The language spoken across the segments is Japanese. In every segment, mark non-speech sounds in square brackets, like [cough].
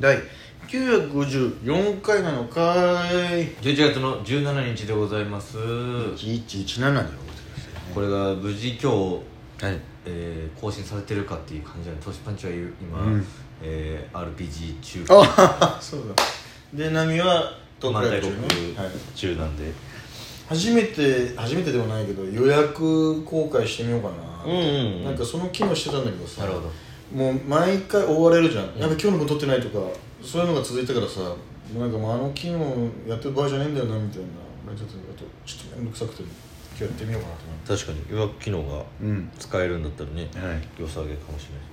第954回なのかい。11月の17日でございます。1117でございますこれが無事今日、はい。えー更新されてるかっていう感じなのトシパンチは今、うん。えー RPG 中。あそうだ。で波は東満海載録中ね、はい、中なんで。初めて初めてでもないけど予約公開してみようかな、うんうんうん。なんかその機能してたんだけどさ。なるほどもう毎回追われるじゃん、やっぱ今日の分撮ってないとかそういうのが続いたからさもうなんかもうあの機能やってる場合じゃねえんだよなみたいな。ちょっとちょっと面倒くさくて今日やってみようかなと思って。確かに。予約機能がうん。使えるんだったらね、はい。良さげかもしれない。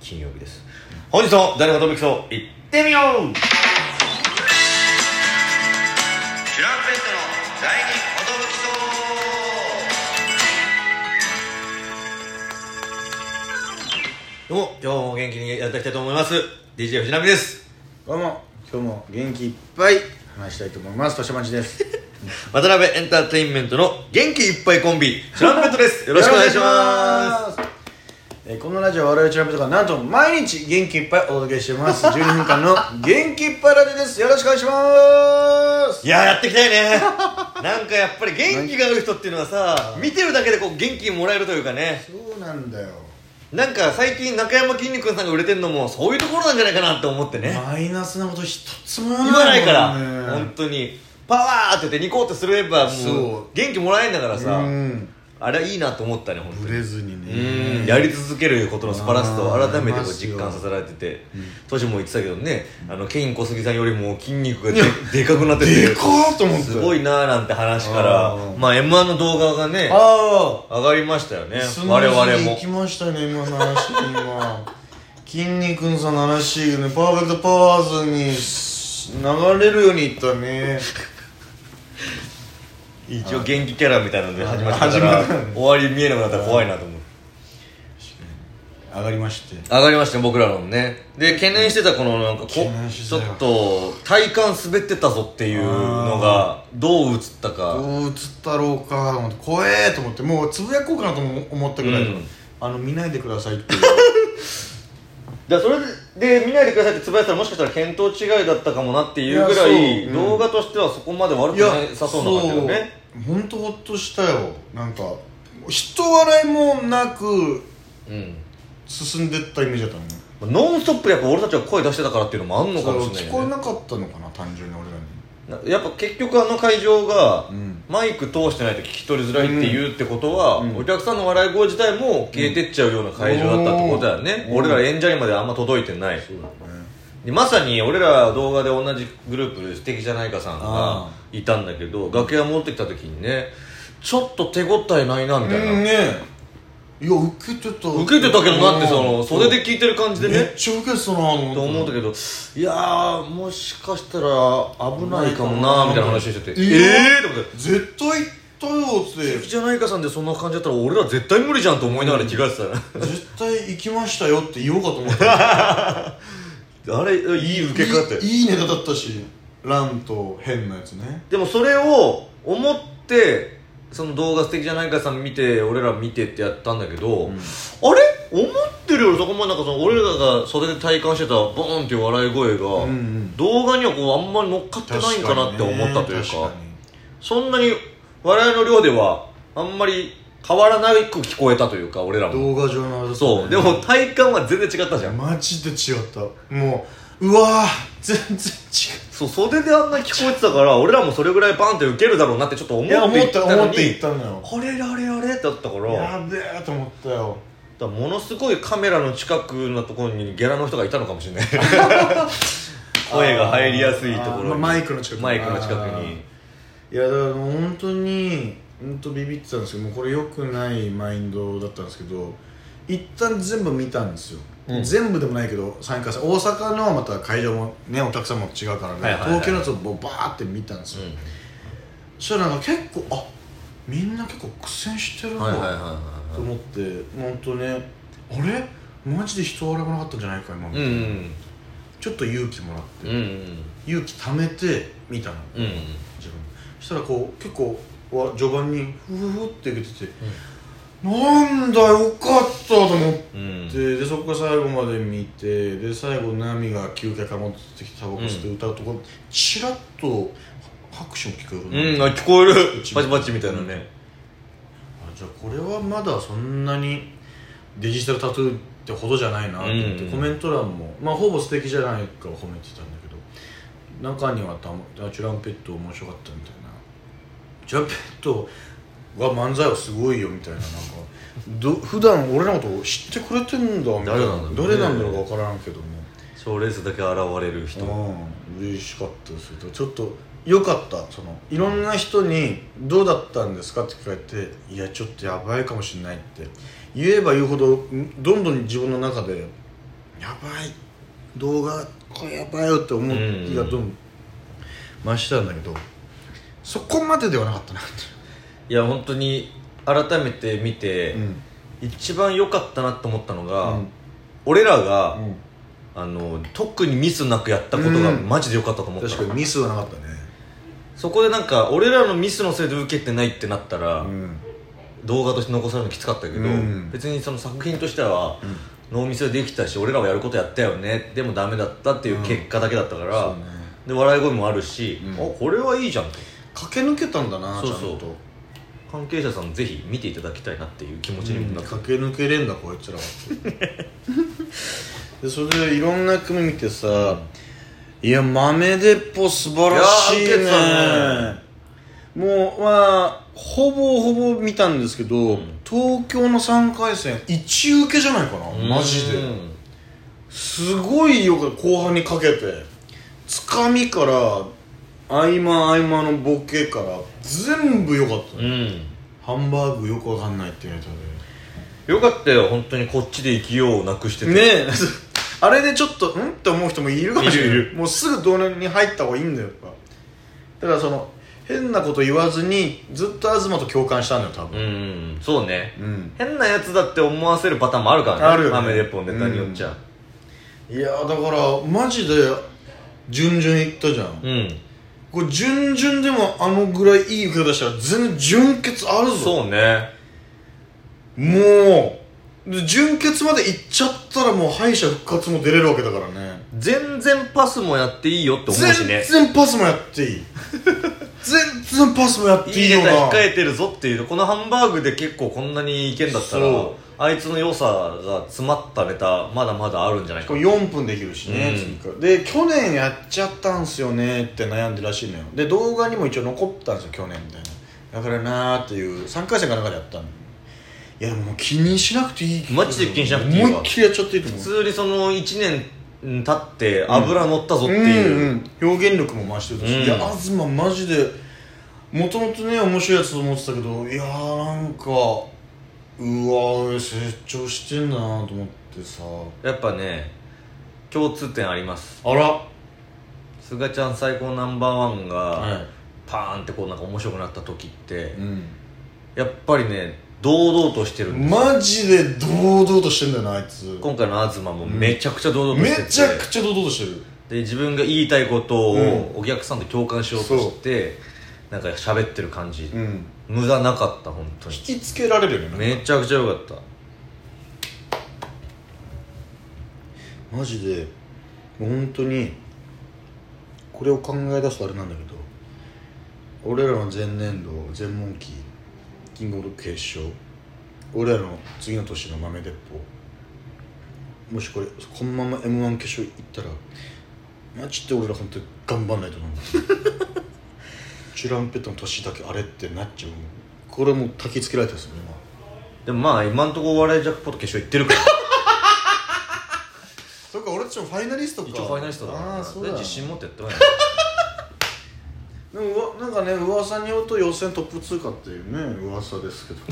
金曜日です。本日の誰が飛びきそう行ってみようどうも今日も元気にやっていきたいと思います。DJ 藤波です。どうも今日も元気いっぱい話したいと思います。年町です。[laughs] 渡辺エンターテインメントの元気いっぱいコンビチュランペットです。よろしくお願いします。す。えーこのラジオは我々チュランペットがなんと毎日元気いっぱいお届けしてます。12分間の元気いっぱいラジオです。よろしくお願いします。いやーやっていきたいね。なんかやっぱり元気がある人っていうのはさ見てるだけでこう元気もらえるというかね。そうなんだよなんか最近中山きんに君さんが売れてるのもそういうところなんじゃないかなって思ってね。マイナスなこと一つも言わないから本当に。パワーって言ってニコってすればもう。元気もらえんだからさ。うんあれはいいなと思ったね本当に。ブレずにうねん。やり続けることの素晴らしさを改めてこう実感させられて。て当時も言ってたけどねあのケイン小杉さんよりも筋肉がで [laughs] でかくなっててでかーと思ってすごいなーなんて話からまあ m 1の動画がねあ上がりましたよね。我々も。に行きましたね今の話今 [laughs] 筋肉さんの話ね。パーフェクトパワーズに流れるようにいったね一応元気キャラみたいなので始まってたから始まったね。終わり見えなくなったら怖いなと思って。上がりまして。上がりましたよ僕らのね。で懸念してたこのなんかこ懸念してたよ。ちょっと体幹滑ってたぞっていうのがどう映ったか。どう映ったろうかと思って怖えと思ってもうつぶやこうかなとも思ったぐらいの、うん。あの見ないでくださいっていうだそれで見ないでくださいってつぶやいたらもしかしたら見当違いだったかもなっていうぐらいうん動画としてはそこまで悪くなさそうな感じだね本当ほっとしたよなんか人笑いもなくうん進んでったイメージだったのねノンストップやっぱ俺たちが声出してたからっていうのもあんのかもしれない聞こえなかったのかな単純に俺らにやっぱ結局あの会場がうん。マイク通してないと聞き取りづらいって言うってことは、うん。お客さんの笑い声自体も消えてっちゃうような会場だったってことだよね、うん。俺ら演者にまであんま届いてない。でまさに俺ら動画で同じグループで素敵じゃないかさんがあいたんだけど楽屋持ってきた時にねちょっと手応えないなみたいな、うんねいや受けてた受けてたけどなってそのうん。袖で聞いてる感じでめっねちゃ受けてたなとと思ったけどどいやーもしかしたら危ないかもなみたいな話してて。いえやえー、と思って。絶対行ったよっ素て敵じゃないかさんでそんな感じだったら俺ら絶対無理じゃんと思いながら着替えてたな、絶対行きましたよって言おうかと思った。[laughs] あれいい受け方いいネタだったしランと変なやつね。でもそれを思ってその動画素敵じゃないかさん見て俺ら見てってやったんだけど、あれ？思ってるよりそこまでなんかその俺らが袖で体感してたボーンっていう笑い声が、うんうん。動画にはこうあんまり乗っかってないんかなって思ったというかそんなに笑いの量ではあんまり変わらなく聞こえたというか俺らも。動画上のね。そう。でも体感は全然違ったじゃん。マジで違った。もううわー全然違そう袖であんな聞こえてたから俺らもそれぐらいバンって受けるだろうなってちょっと思ってういや思ったたの思ってったのよ。あれあれあれってだったからやべえと思ったよ。だものすごいカメラの近くのところにギャラの人がいたのかもしれない。[laughs] 声が入りやすいところに。マイクの近くに。マイクの近くに。いやだからもう本当に本当ビビってたんですけどもうこれ良くないマインドだったんですけど一旦全部見たんですよ、うん。全部でもないけど3回戦大阪のはまた会場もねお客さんも違うからね、はいはいはい。東京のやつをバーって見たんですよ、そしたらなんか結構あみんな結構苦戦してるわ、はいと思って本当ねあれ？マジで人笑わなかったんじゃないか今みたいな、うんちょっと勇気もらって、うんうん勇気貯めて見たの、うんうん自分。そしたらこう結構わ序盤にフフフって受けてて、なんだよかったと思って、うん。でそこから最後まで見てで最後ナミが休憩から戻ってきてタバコ吸って歌うところチラッと拍手も聞こえるうんあ聞こえる。バチバチみたいなね。あじゃあこれはまだそんなにデジタルタトゥーってほどじゃないなと思って、うん。コメント欄も。まあほぼ素敵じゃないか褒めてたんだけど。中にはたまあチュランペット面白かったみたいな。チュランペットは漫才はすごいよみたいななんかど普段俺らのこと知ってくれてんだみたいな。誰なんだろうね。誰なんだろうか分からんけども。賞レースだけ現れる人。うん。嬉しかったですよ。ちょっと良かった。そのいろんな人に「どうだったんですか?」って聞かれて「いやちょっとやばいかもしれない」って。言えば言うほどんどんどん自分の中で「やばい動画これやばいよ」って思ううん気がどんどん。増したんだけどそこまでではなかったなっていや本当に改めて見て、うん。一番良かったなと思ったのが、うん。俺らが、うん。あの特にミスなくやったことがうん。マジで良かったと思ったの、確かにミスはなかったね。そこでなんか俺らのミスのせいで受けてないってなったら、うん。動画として残されるのきつかったけど、うん。別にその作品としては、ノーミスでできたし俺らはやることやったよねでもダメだったっていう結果だけだったから、そうね。で笑い声もあるし、うん。あこれはいいじゃんと。駆け抜けたんだなそうそう。ちゃんと関係者さんぜひ見ていただきたいなっていう気持ちになった、駆け抜けれんだこいつらは。[laughs] でそれでいろんな組見てさいや豆鉄砲素晴らしいね。もうまあほぼほぼ見たんですけど、ん。東京の3回戦一受けじゃないかなマジで。うんすごいよ後半にかけて。つかみから合間合間のボケから全部良かったね、うん。ハンバーグよくわかんないってネタで。よかったよ本当にこっちで生きようをなくしてて。ねえ。[laughs] あれでちょっとん？って思う人もいるかもしれないいるいる。もうすぐ同年に入った方がいいんだよやっぱ。だからその変なこと言わずにずっと東と共感したんだよ多う分んそうね。うん、変なやつだって思わせるパターンもあるからねあるよね。豆鉄砲ネタによっちゃいやーだからマジで順々いったじゃん、うん、これ順々でもあのぐらいいい受け方したら全然純潔あるぞ。そうね。もう。で純潔まで行っちゃったらもう敗者復活も出れるわけだからね。全然パスもやっていいよって思うしね。全然パスもやっていい。[laughs] 全然パスもやっていいいネタいよな控えてるぞっていうこのハンバーグで結構こんなにいけんだったら。そうあいつの良さが詰まったネタまだまだあるんじゃないか。これ4分できるしね、うん。で去年やっちゃったんすよねって悩んでるらしいのよ。で動画にも一応残ったんですよ去年みたいな。だからなーっていう3回戦かなんかでやったの。いやでも気にしなくていい。マジで気にしなくていいわ。思いっきりやっちゃっていいと思う。普通にその1年経って油乗ったぞっていう、うんうん、表現力も増してるし、うん。いや東マジでもともとね面白いやつと思ってたけどいやーなんかうわー成長してんだなと思ってさ。やっぱね共通点あります。あら。すがちゃん最高ナンバーワンが、はい。パーンってこうなんか面白くなった時って、うん。やっぱりね堂々としてるんです。よマジで堂々としてんだよなあいつ。今回の東もめちゃくちゃ堂々とめしてて、ちゃくちゃ堂々としてる。で自分が言いたいことうん。をお客さんと共感しようとして、なんか喋ってる感じ、うん無駄なかった本当に。引きつけられるよねめちゃくちゃ良かった。マジで本当にこれを考え出すとあれなんだけど俺らの前年度全問期キングオブ決勝俺らの次の年の豆鉄砲もしこれこのまま m 1決勝行ったらマジで俺ら本当に頑張んないと思うチュランペットの年だけあれってなっちゃう。これもう焚きつけられてるんですよ今。でもまあ今んとこお笑いジャックポット決勝行ってるから。[laughs] そっか俺たちもファイナリストか。一応ファイナリストだから。ああそうだ。で自信持ってやってないでもなんかね噂によると予選トップ通過っていうね噂ですけど。[laughs]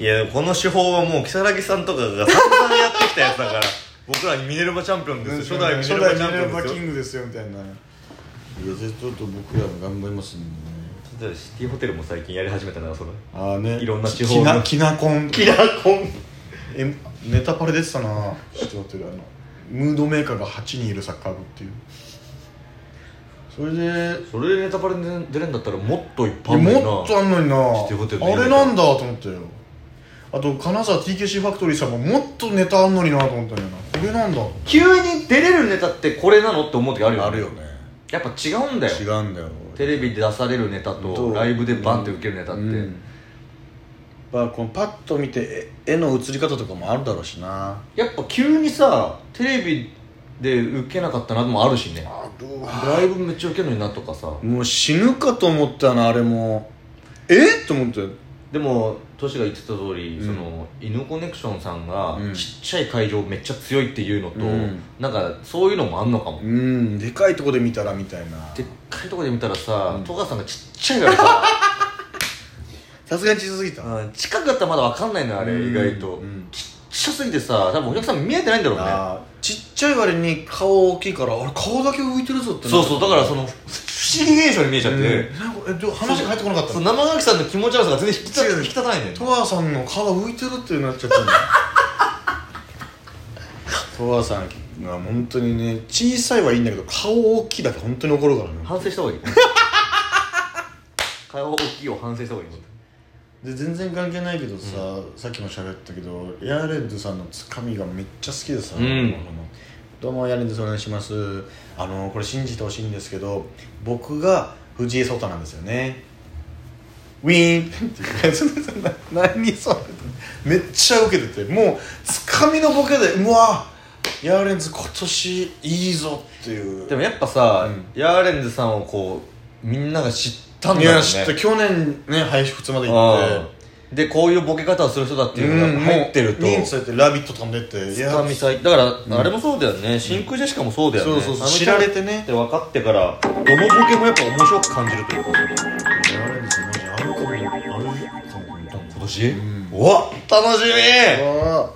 いやこの手法はもう如月さんとかが散々やってきたやつだから。僕らミネルヴァチャンピオンですよ。初代ミネルヴァチャンピオンですよ。キングですよみたいないやぜちょっと僕らも頑張りますんでね。シティホテルも最近やり始めたなそれああね。いろんな地方の。きなきなこん。キラコンえネタパレ出てたな知ってるあのムードメーカーが8人いるサッカー部っていう。それでそれでネタバレで出れんだったらもっといっぱいあんのにな。もっとあんのにな。シティホテルのあれなんだと思ったよあと金沢 TKC ファクトリーさんももっとネタあんのになと思ったんよな。これなんだ。急に出れるネタってこれなのって思う時あるよね。あるよねやっぱ違うんだよ。違うんだよ。テレビで出されるネタとライブでバンって受けるネタって、うん。まあ、このパッと見て絵絵の映り方とかもあるだろうしな。やっぱ急にさテレビで受けなかったなのもあるしね。ライブめっちゃ受けるのになとかさ。もう死ぬかと思ったなあれも。え？っと思って。でもトシが言ってた通り、うん。その犬コネクションさんがうん。ちっちゃい会場めっちゃ強いっていうのと、うん。なんかそういうのもあんのかも、うん。でかいとこで見たらみたいな。でっかいとこで見たらさ、うん。戸川さんがちっちゃいからさ [laughs] さすがに小さすぎた。うん。近くだったらまだ分かんないのよあれ、うん。意外と、うん。ちっちゃすぎてさ多分お客さん見えてないんだろうね。あー。ちっちゃい割に顔大きいからあれ顔だけ浮いてるぞってそうそうだからその不思議現象に見えちゃって、えでも話が入ってこなかった。生垣さんの気持ち悪さが全然引き立引き立たないんだよさんの顔が浮いてるってなっちゃったんだよ戸川さんが本当にね小さいはいいんだけど顔大きいだけ本当に怒るからね。反省した方がいい。[laughs] 顔大きいを反省した方がいいで全然関係ないけどさ、さっきも喋ったけどヤーレンズさんのつかみがめっちゃ好きでさ、うんどうもヤーレンズですお願いします。あのこれ信じてほしいんですけど僕が藤井聡太なんですよね。ウィーン。っ [laughs] て何それ。めっちゃウケてて。もうつかみのボケでうわヤーレンズ今年いいぞっていう。でもやっぱさ、うん。ヤーレンズさんをこうみんなが知ったんだよね。いや知って去年ね配信2まで行って。うんでこういうボケ方をする人だっていうのが入ってると、認知されて「ラビット!」飛んでっていつかみさいだから、あれもそうだよね。真空ジェシカもそうだよね、そうそう知られてね。って分かってからどのボケもやっぱ面白く感じるというかヤーレンズマジ。あるかもあるかも今年、うん。うわ楽しみ！あ